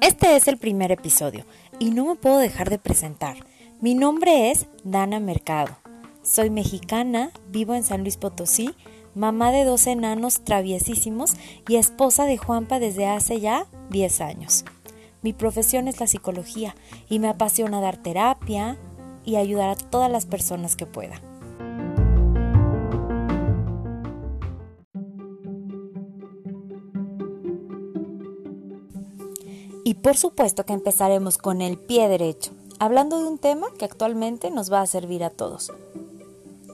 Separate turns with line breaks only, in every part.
Este es el primer episodio y no me puedo dejar de presentar. Mi nombre es Dana Mercado. Soy mexicana, vivo en San Luis Potosí, mamá de dos enanos traviesísimos y esposa de Juanpa desde hace ya 10 años. Mi profesión es la psicología y me apasiona dar terapia y ayudar a todas las personas que pueda. Y por supuesto que empezaremos con el pie derecho, hablando de un tema que actualmente nos va a servir a todos.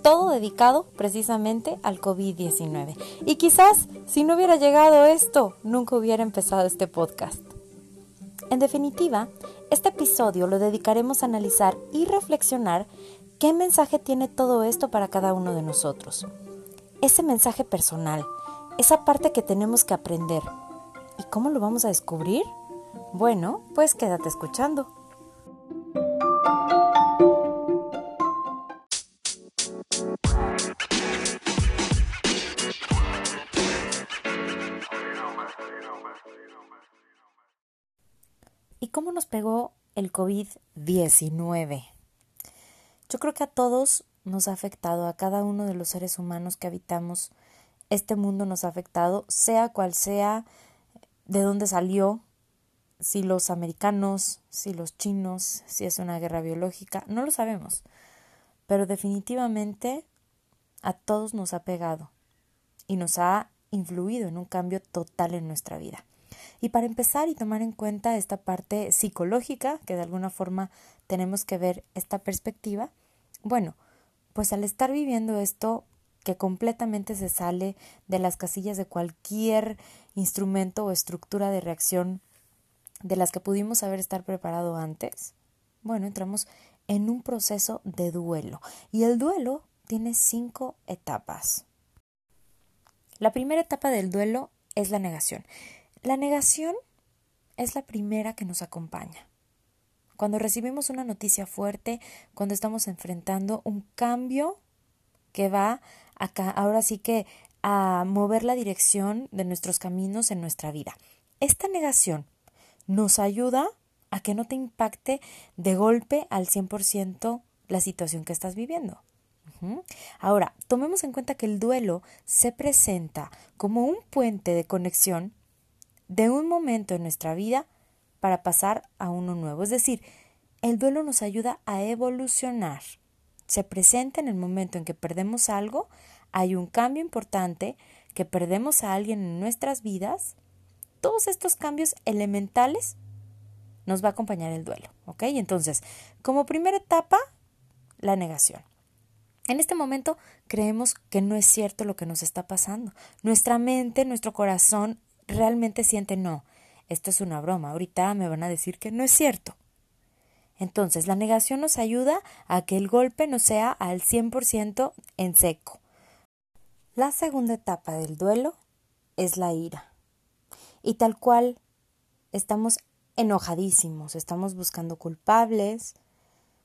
Todo dedicado precisamente al COVID-19. Y quizás si no hubiera llegado esto, nunca hubiera empezado este podcast. En definitiva, este episodio lo dedicaremos a analizar y reflexionar qué mensaje tiene todo esto para cada uno de nosotros. Ese mensaje personal, esa parte que tenemos que aprender. ¿Y cómo lo vamos a descubrir? Bueno, pues quédate escuchando. ¿Y cómo nos pegó el COVID-19? Yo creo que a todos nos ha afectado, a cada uno de los seres humanos que habitamos este mundo nos ha afectado, sea cual sea de dónde salió, si los americanos, si los chinos, si es una guerra biológica, no lo sabemos. Pero definitivamente a todos nos ha pegado y nos ha influido en un cambio total en nuestra vida. Y para empezar y tomar en cuenta esta parte psicológica, que de alguna forma tenemos que ver esta perspectiva, bueno, pues al estar viviendo esto que completamente se sale de las casillas de cualquier instrumento o estructura de reacción de las que pudimos haber estar preparado antes, bueno, entramos en un proceso de duelo. Y el duelo tiene cinco etapas. La primera etapa del duelo es la negación. La negación es la primera que nos acompaña. Cuando recibimos una noticia fuerte, cuando estamos enfrentando un cambio que va acá, ahora sí que a mover la dirección de nuestros caminos en nuestra vida. Esta negación nos ayuda a que no te impacte de golpe al 100% la situación que estás viviendo. Ahora, tomemos en cuenta que el duelo se presenta como un puente de conexión de un momento en nuestra vida para pasar a uno nuevo. Es decir, el duelo nos ayuda a evolucionar. Se presenta en el momento en que perdemos algo, hay un cambio importante, que perdemos a alguien en nuestras vidas. Todos estos cambios elementales nos va a acompañar el duelo. ¿Ok? Entonces, como primera etapa, la negación. En este momento creemos que no es cierto lo que nos está pasando. Nuestra mente, nuestro corazón realmente siente no, esto es una broma, ahorita me van a decir que no es cierto. Entonces, la negación nos ayuda a que el golpe no sea al 100% en seco. La segunda etapa del duelo es la ira. Y tal cual, estamos enojadísimos, estamos buscando culpables,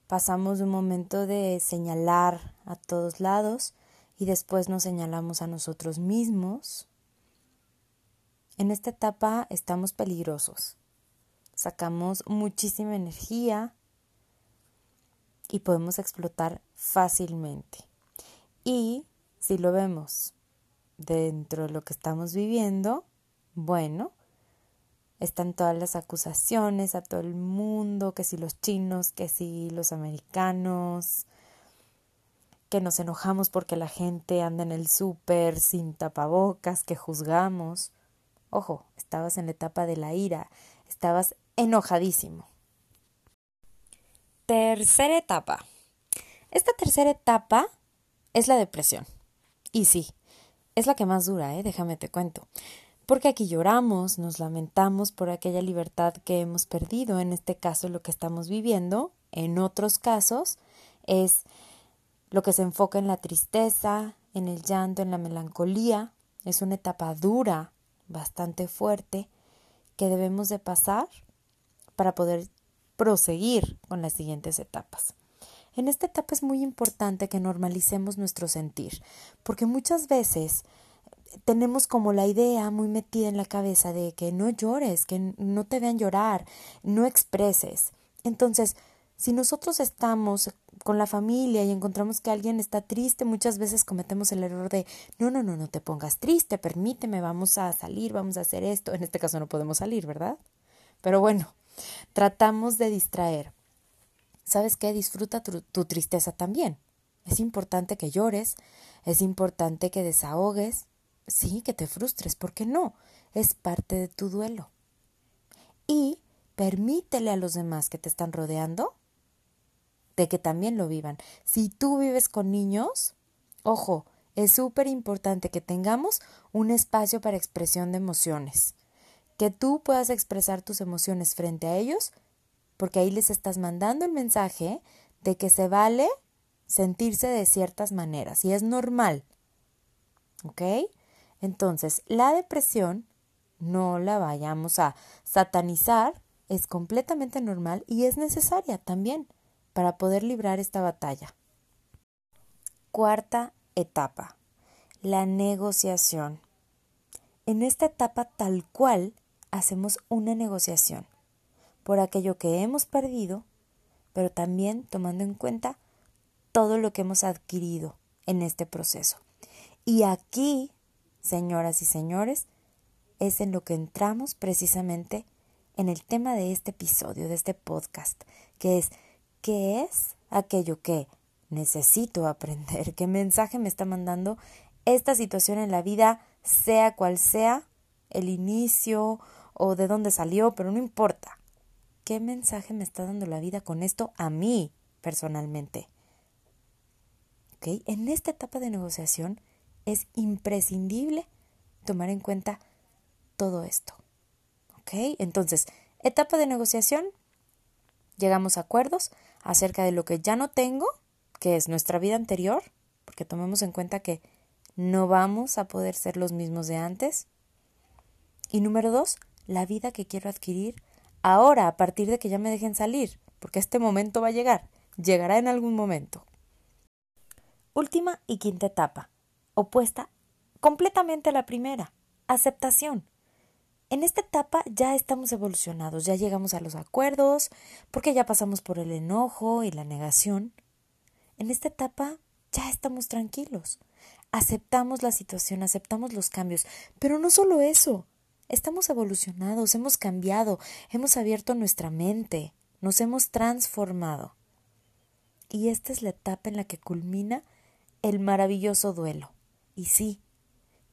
pasamos de un momento de señalar a todos lados y después nos señalamos a nosotros mismos en esta etapa estamos peligrosos. Sacamos muchísima energía y podemos explotar fácilmente. Y si lo vemos dentro de lo que estamos viviendo, bueno, están todas las acusaciones a todo el mundo, que si los chinos, que si los americanos, que nos enojamos porque la gente anda en el súper sin tapabocas, que juzgamos. Ojo, estabas en la etapa de la ira, estabas enojadísimo. Tercera etapa. Esta tercera etapa es la depresión. Y sí, es la que más dura, ¿eh? déjame te cuento. Porque aquí lloramos, nos lamentamos por aquella libertad que hemos perdido, en este caso lo que estamos viviendo, en otros casos es lo que se enfoca en la tristeza, en el llanto, en la melancolía, es una etapa dura, bastante fuerte que debemos de pasar para poder proseguir con las siguientes etapas. En esta etapa es muy importante que normalicemos nuestro sentir, porque muchas veces tenemos como la idea muy metida en la cabeza de que no llores, que no te vean llorar, no expreses. Entonces, si nosotros estamos con la familia y encontramos que alguien está triste, muchas veces cometemos el error de no, no, no, no te pongas triste, permíteme, vamos a salir, vamos a hacer esto. En este caso no podemos salir, ¿verdad? Pero bueno, tratamos de distraer. ¿Sabes qué? Disfruta tu, tu tristeza también. Es importante que llores, es importante que desahogues, sí, que te frustres, ¿por qué no? Es parte de tu duelo. Y permítele a los demás que te están rodeando de que también lo vivan. Si tú vives con niños, ojo, es súper importante que tengamos un espacio para expresión de emociones, que tú puedas expresar tus emociones frente a ellos, porque ahí les estás mandando el mensaje de que se vale sentirse de ciertas maneras y es normal. ¿Ok? Entonces, la depresión no la vayamos a satanizar, es completamente normal y es necesaria también para poder librar esta batalla. Cuarta etapa, la negociación. En esta etapa tal cual hacemos una negociación por aquello que hemos perdido, pero también tomando en cuenta todo lo que hemos adquirido en este proceso. Y aquí, señoras y señores, es en lo que entramos precisamente en el tema de este episodio, de este podcast, que es ¿qué es aquello que necesito aprender? ¿Qué mensaje me está mandando esta situación en la vida, sea cual sea el inicio o de dónde salió, pero no importa. ¿Qué mensaje me está dando la vida con esto a mí personalmente? En esta etapa de negociación es imprescindible tomar en cuenta todo esto. ¿Ok? Entonces, etapa de negociación, llegamos a acuerdos acerca de lo que ya no tengo, que es nuestra vida anterior, porque tomemos en cuenta que no vamos a poder ser los mismos de antes. Y número dos, la vida que quiero adquirir ahora, a partir de que ya me dejen salir, porque este momento va a llegar, llegará en algún momento. Última y quinta etapa, opuesta completamente a la primera, aceptación. En esta etapa ya estamos evolucionados, ya llegamos a los acuerdos, porque ya pasamos por el enojo y la negación. En esta etapa ya estamos tranquilos, aceptamos la situación, aceptamos los cambios, pero no solo eso, estamos evolucionados, hemos cambiado, hemos abierto nuestra mente, nos hemos transformado. Y esta es la etapa en la que culmina el maravilloso duelo. Y sí,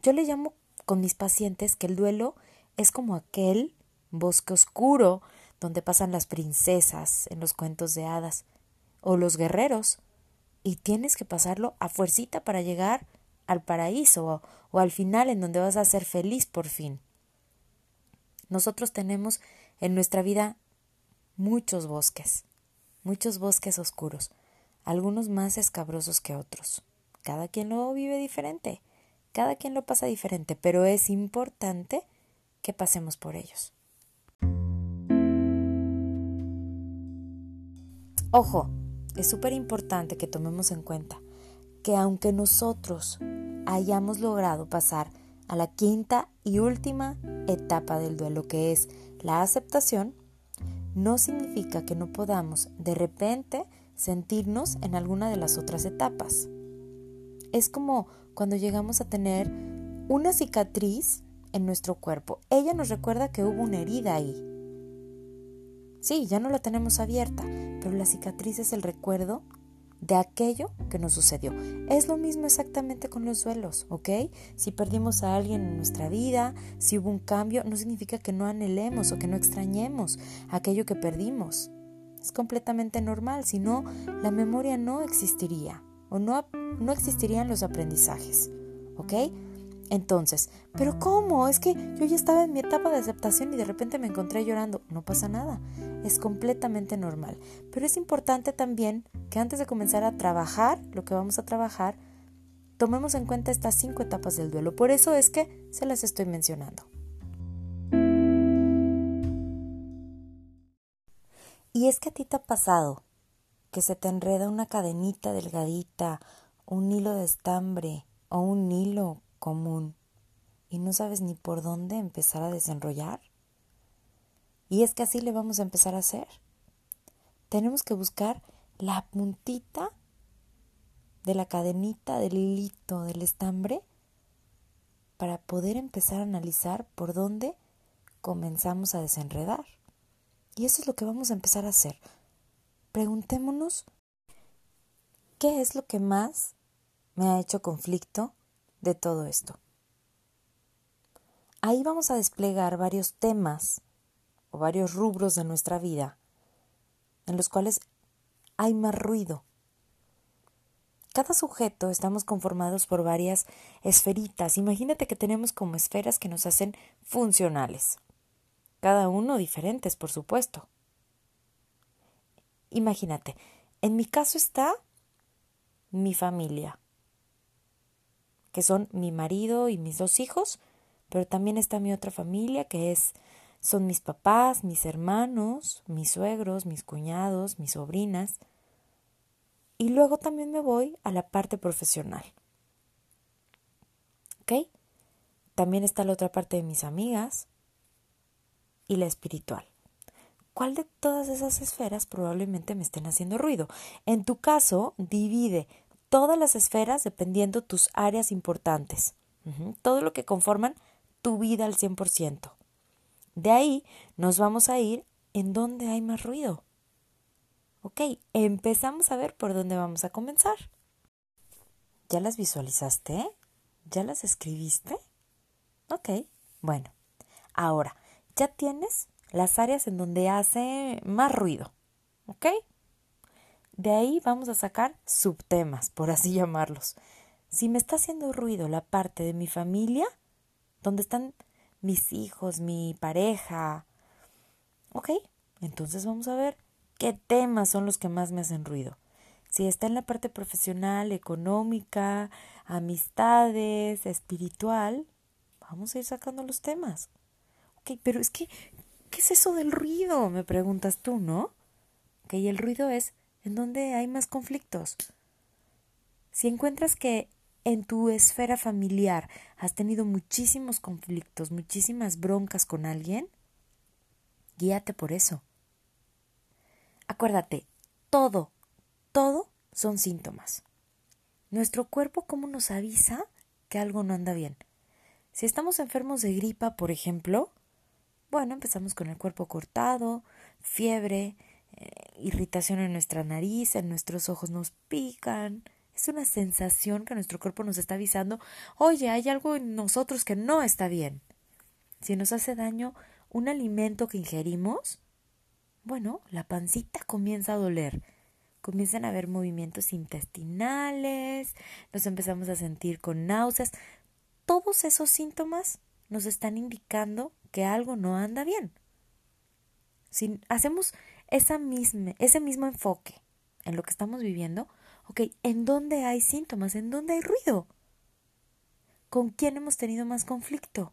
yo le llamo con mis pacientes que el duelo es como aquel bosque oscuro donde pasan las princesas en los cuentos de hadas o los guerreros y tienes que pasarlo a fuercita para llegar al paraíso o, o al final en donde vas a ser feliz por fin. Nosotros tenemos en nuestra vida muchos bosques, muchos bosques oscuros, algunos más escabrosos que otros. Cada quien lo vive diferente, cada quien lo pasa diferente, pero es importante que pasemos por ellos. Ojo, es súper importante que tomemos en cuenta que aunque nosotros hayamos logrado pasar a la quinta y última etapa del duelo, que es la aceptación, no significa que no podamos de repente sentirnos en alguna de las otras etapas. Es como cuando llegamos a tener una cicatriz en nuestro cuerpo. Ella nos recuerda que hubo una herida ahí. Sí, ya no la tenemos abierta, pero la cicatriz es el recuerdo de aquello que nos sucedió. Es lo mismo exactamente con los duelos, ¿ok? Si perdimos a alguien en nuestra vida, si hubo un cambio, no significa que no anhelemos o que no extrañemos aquello que perdimos. Es completamente normal, si no, la memoria no existiría o no, no existirían los aprendizajes, ¿ok? Entonces, ¿pero cómo? Es que yo ya estaba en mi etapa de aceptación y de repente me encontré llorando. No pasa nada, es completamente normal. Pero es importante también que antes de comenzar a trabajar lo que vamos a trabajar, tomemos en cuenta estas cinco etapas del duelo. Por eso es que se las estoy mencionando. Y es que a ti te ha pasado que se te enreda una cadenita delgadita, un hilo de estambre o un hilo común y no sabes ni por dónde empezar a desenrollar? Y es que así le vamos a empezar a hacer. Tenemos que buscar la puntita de la cadenita, del hilito, del estambre, para poder empezar a analizar por dónde comenzamos a desenredar. Y eso es lo que vamos a empezar a hacer. Preguntémonos qué es lo que más me ha hecho conflicto de todo esto. Ahí vamos a desplegar varios temas o varios rubros de nuestra vida en los cuales hay más ruido. Cada sujeto estamos conformados por varias esferitas. Imagínate que tenemos como esferas que nos hacen funcionales. Cada uno diferentes, por supuesto. Imagínate, en mi caso está mi familia, que son mi marido y mis dos hijos, pero también está mi otra familia, que es son mis papás, mis hermanos, mis suegros, mis cuñados, mis sobrinas. Y luego también me voy a la parte profesional. ¿Ok? También está la otra parte de mis amigas y la espiritual. ¿Cuál de todas esas esferas probablemente me estén haciendo ruido? En tu caso, divide todas las esferas dependiendo tus áreas importantes. Todo lo que conforman tu vida al 100%. De ahí nos vamos a ir en donde hay más ruido. Ok, empezamos a ver por dónde vamos a comenzar. ¿Ya las visualizaste? ¿Ya las escribiste? Ok, bueno. Ahora, ya tienes las áreas en donde hace más ruido. ¿Ok? De ahí vamos a sacar subtemas, por así llamarlos. Si me está haciendo ruido la parte de mi familia, donde están mis hijos, mi pareja, ok, entonces vamos a ver qué temas son los que más me hacen ruido. Si está en la parte profesional, económica, amistades, espiritual, vamos a ir sacando los temas. Ok, pero es que, ¿qué es eso del ruido? Me preguntas tú, ¿no? Ok, el ruido es en donde hay más conflictos. Si encuentras que en tu esfera familiar has tenido muchísimos conflictos, muchísimas broncas con alguien, guíate por eso. Acuérdate, todo, todo son síntomas. Nuestro cuerpo cómo nos avisa que algo no anda bien. Si estamos enfermos de gripa, por ejemplo, bueno, empezamos con el cuerpo cortado, fiebre, eh, irritación en nuestra nariz, en nuestros ojos nos pican. Es una sensación que nuestro cuerpo nos está avisando, oye, hay algo en nosotros que no está bien. Si nos hace daño un alimento que ingerimos, bueno, la pancita comienza a doler. Comienzan a haber movimientos intestinales, nos empezamos a sentir con náuseas. Todos esos síntomas nos están indicando que algo no anda bien. Si hacemos ese mismo enfoque en lo que estamos viviendo, ok, ¿en dónde hay síntomas? ¿En dónde hay ruido? ¿Con quién hemos tenido más conflicto?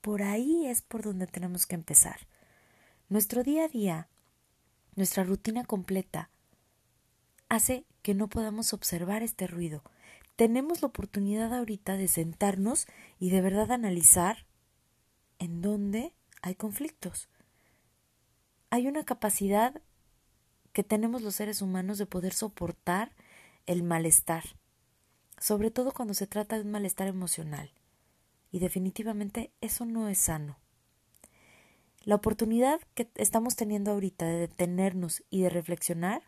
Por ahí es por donde tenemos que empezar. Nuestro día a día, nuestra rutina completa, hace que no podamos observar este ruido. Tenemos la oportunidad ahorita de sentarnos y de verdad analizar en dónde hay conflictos. Hay una capacidad que tenemos los seres humanos de poder soportar el malestar, sobre todo cuando se trata de un malestar emocional. Y definitivamente eso no es sano. La oportunidad que estamos teniendo ahorita de detenernos y de reflexionar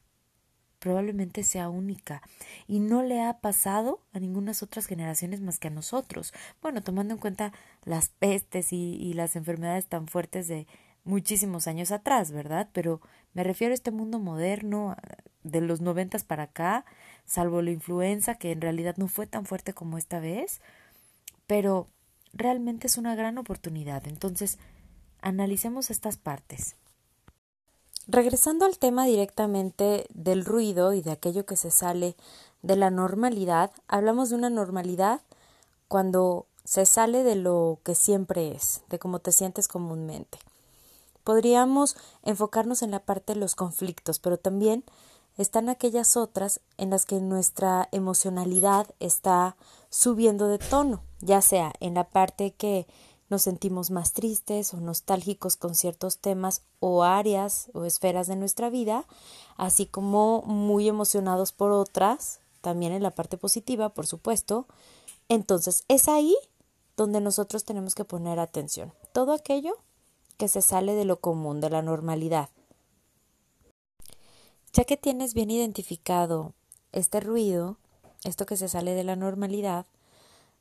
probablemente sea única y no le ha pasado a ninguna otras generaciones más que a nosotros. Bueno, tomando en cuenta las pestes y, las enfermedades tan fuertes de muchísimos años atrás, ¿verdad? Pero me refiero a este mundo moderno de los noventas para acá, salvo la influenza, que en realidad no fue tan fuerte como esta vez, pero realmente es una gran oportunidad. Entonces, Analicemos estas partes. Regresando al tema directamente del ruido y de aquello que se sale de la normalidad, hablamos de una normalidad cuando se sale de lo que siempre es, de cómo te sientes comúnmente. Podríamos enfocarnos en la parte de los conflictos, pero también están aquellas otras en las que nuestra emocionalidad está subiendo de tono, ya sea en la parte que nos sentimos más tristes o nostálgicos con ciertos temas o áreas o esferas de nuestra vida, así como muy emocionados por otras, también en la parte positiva, por supuesto. Entonces, es ahí donde nosotros tenemos que poner atención. Todo aquello que se sale de lo común, de la normalidad. Ya que tienes bien identificado este ruido, esto que se sale de la normalidad,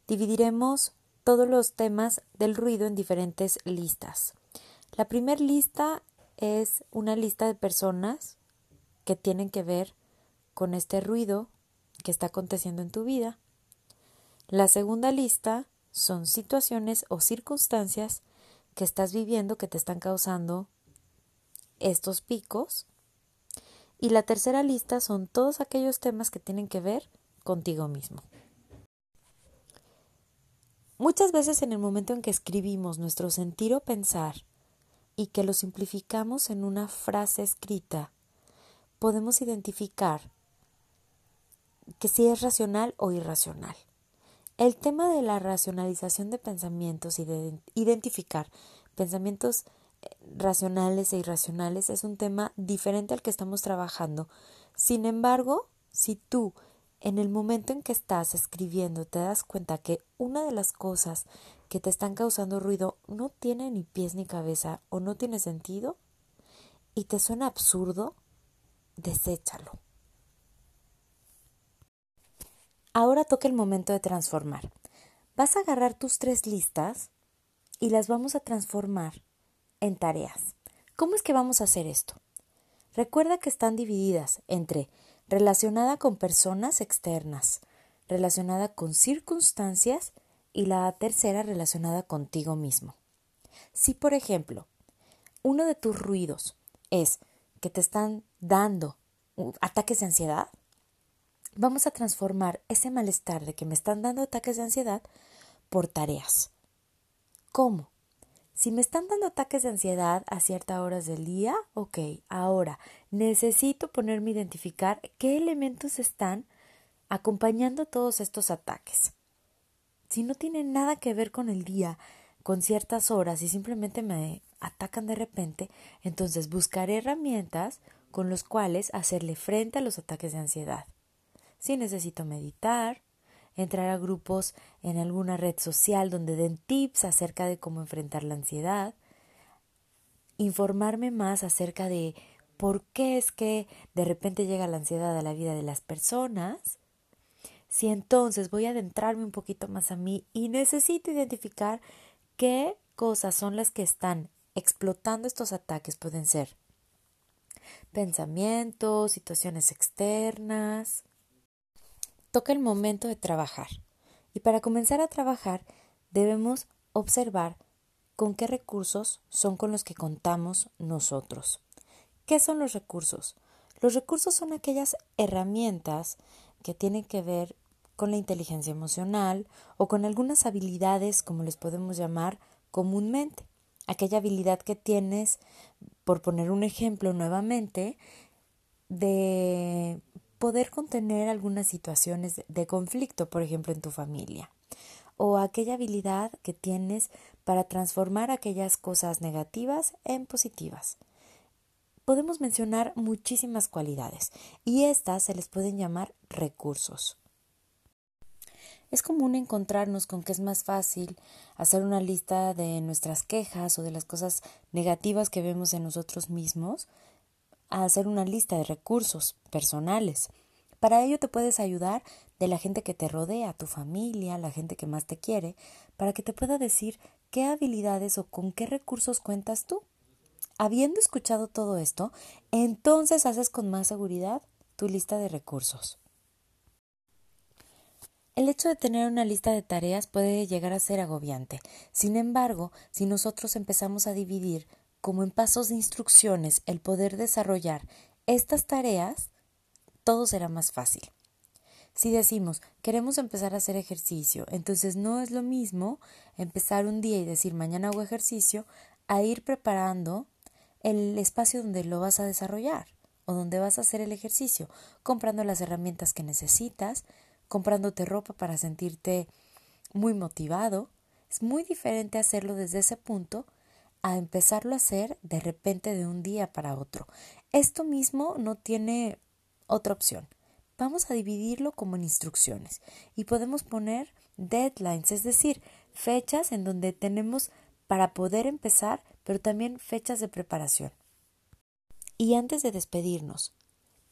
dividiremos todos los temas del ruido en diferentes listas. La primera lista es una lista de personas que tienen que ver con este ruido que está aconteciendo en tu vida. La segunda lista son situaciones o circunstancias que estás viviendo que te están causando estos picos. Y la tercera lista son todos aquellos temas que tienen que ver contigo mismo. Muchas veces en el momento en que escribimos nuestro sentir o pensar y que lo simplificamos en una frase escrita, podemos identificar que si es racional o irracional. El tema de la racionalización de pensamientos y de identificar pensamientos eh, racionales e irracionales es un tema diferente al que estamos trabajando. Sin embargo, si tú en el momento en que estás escribiendo te das cuenta que una de las cosas que te están causando ruido no tiene ni pies ni cabeza o no tiene sentido y te suena absurdo, deséchalo. Ahora toca el momento de transformar. Vas a agarrar tus tres listas y las vamos a transformar en tareas. ¿Cómo es que vamos a hacer esto? Recuerda que están divididas entre relacionada con personas externas, relacionada con circunstancias y la tercera relacionada contigo mismo. Si, por ejemplo, uno de tus ruidos es que te están dando ataques de ansiedad, vamos a transformar ese malestar de que me están dando ataques de ansiedad por tareas. ¿Cómo? Si me están dando ataques de ansiedad a ciertas horas del día, ok, ahora necesito ponerme a identificar qué elementos están acompañando todos estos ataques. Si no tienen nada que ver con el día, con ciertas horas y simplemente me atacan de repente, entonces buscaré herramientas con los cuales hacerle frente a los ataques de ansiedad si necesito meditar, entrar a grupos en alguna red social donde den tips acerca de cómo enfrentar la ansiedad, informarme más acerca de por qué es que de repente llega la ansiedad a la vida de las personas, si entonces voy a adentrarme un poquito más a mí y necesito identificar qué cosas son las que están explotando estos ataques, pueden ser pensamientos, situaciones externas, toca el momento de trabajar. Y para comenzar a trabajar debemos observar con qué recursos son con los que contamos nosotros. ¿Qué son los recursos? Los recursos son aquellas herramientas que tienen que ver con la inteligencia emocional o con algunas habilidades, como les podemos llamar comúnmente. Aquella habilidad que tienes, por poner un ejemplo nuevamente, de poder contener algunas situaciones de conflicto, por ejemplo, en tu familia, o aquella habilidad que tienes para transformar aquellas cosas negativas en positivas. Podemos mencionar muchísimas cualidades y estas se les pueden llamar recursos. Es común encontrarnos con que es más fácil hacer una lista de nuestras quejas o de las cosas negativas que vemos en nosotros mismos a hacer una lista de recursos personales. Para ello te puedes ayudar de la gente que te rodea, tu familia, la gente que más te quiere, para que te pueda decir qué habilidades o con qué recursos cuentas tú. Habiendo escuchado todo esto, entonces haces con más seguridad tu lista de recursos. El hecho de tener una lista de tareas puede llegar a ser agobiante. Sin embargo, si nosotros empezamos a dividir como en pasos de instrucciones el poder desarrollar estas tareas, todo será más fácil. Si decimos queremos empezar a hacer ejercicio, entonces no es lo mismo empezar un día y decir mañana hago ejercicio a ir preparando el espacio donde lo vas a desarrollar o donde vas a hacer el ejercicio, comprando las herramientas que necesitas, comprándote ropa para sentirte muy motivado. Es muy diferente hacerlo desde ese punto a empezarlo a hacer de repente de un día para otro. Esto mismo no tiene otra opción. Vamos a dividirlo como en instrucciones y podemos poner deadlines, es decir, fechas en donde tenemos para poder empezar, pero también fechas de preparación. Y antes de despedirnos,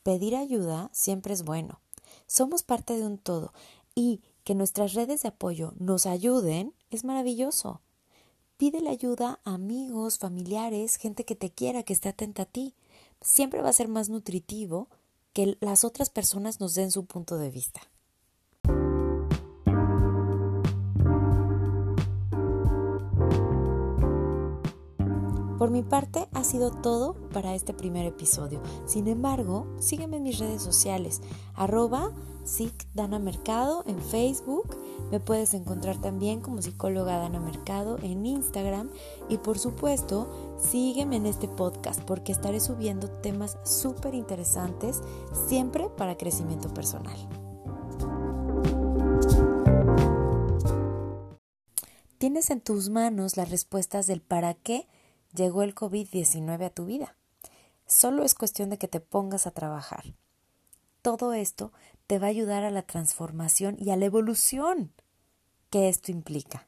pedir ayuda siempre es bueno. Somos parte de un todo y que nuestras redes de apoyo nos ayuden es maravilloso. Pídele ayuda a amigos, familiares, gente que te quiera, que esté atenta a ti. Siempre va a ser más nutritivo que las otras personas nos den su punto de vista. Por mi parte ha sido todo para este primer episodio. Sin embargo, sígueme en mis redes sociales, arroba Mercado en Facebook. Me puedes encontrar también como psicóloga Dana Mercado en Instagram. Y por supuesto, sígueme en este podcast porque estaré subiendo temas súper interesantes siempre para crecimiento personal. Tienes en tus manos las respuestas del para qué llegó el COVID-19 a tu vida. Solo es cuestión de que te pongas a trabajar. Todo esto te va a ayudar a la transformación y a la evolución que esto implica.